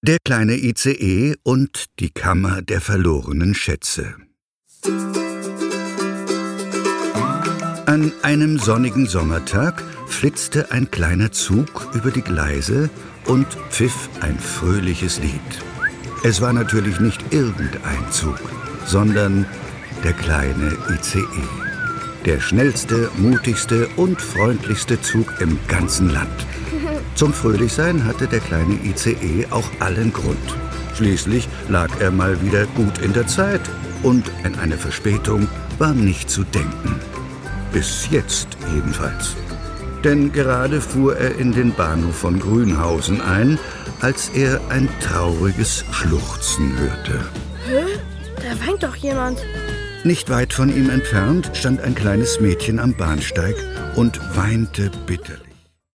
Der kleine ICE und die Kammer der verlorenen Schätze. An einem sonnigen Sommertag flitzte ein kleiner Zug über die Gleise und pfiff ein fröhliches Lied. Es war natürlich nicht irgendein Zug, sondern der kleine ICE. Der schnellste, mutigste und freundlichste Zug im ganzen Land. Zum Fröhlichsein hatte der kleine ICE auch allen Grund. Schließlich lag er mal wieder gut in der Zeit und an eine Verspätung war nicht zu denken. Bis jetzt jedenfalls. Denn gerade fuhr er in den Bahnhof von Grünhausen ein, als er ein trauriges Schluchzen hörte. Hä? Da weint doch jemand. Nicht weit von ihm entfernt stand ein kleines Mädchen am Bahnsteig und weinte bitterlich.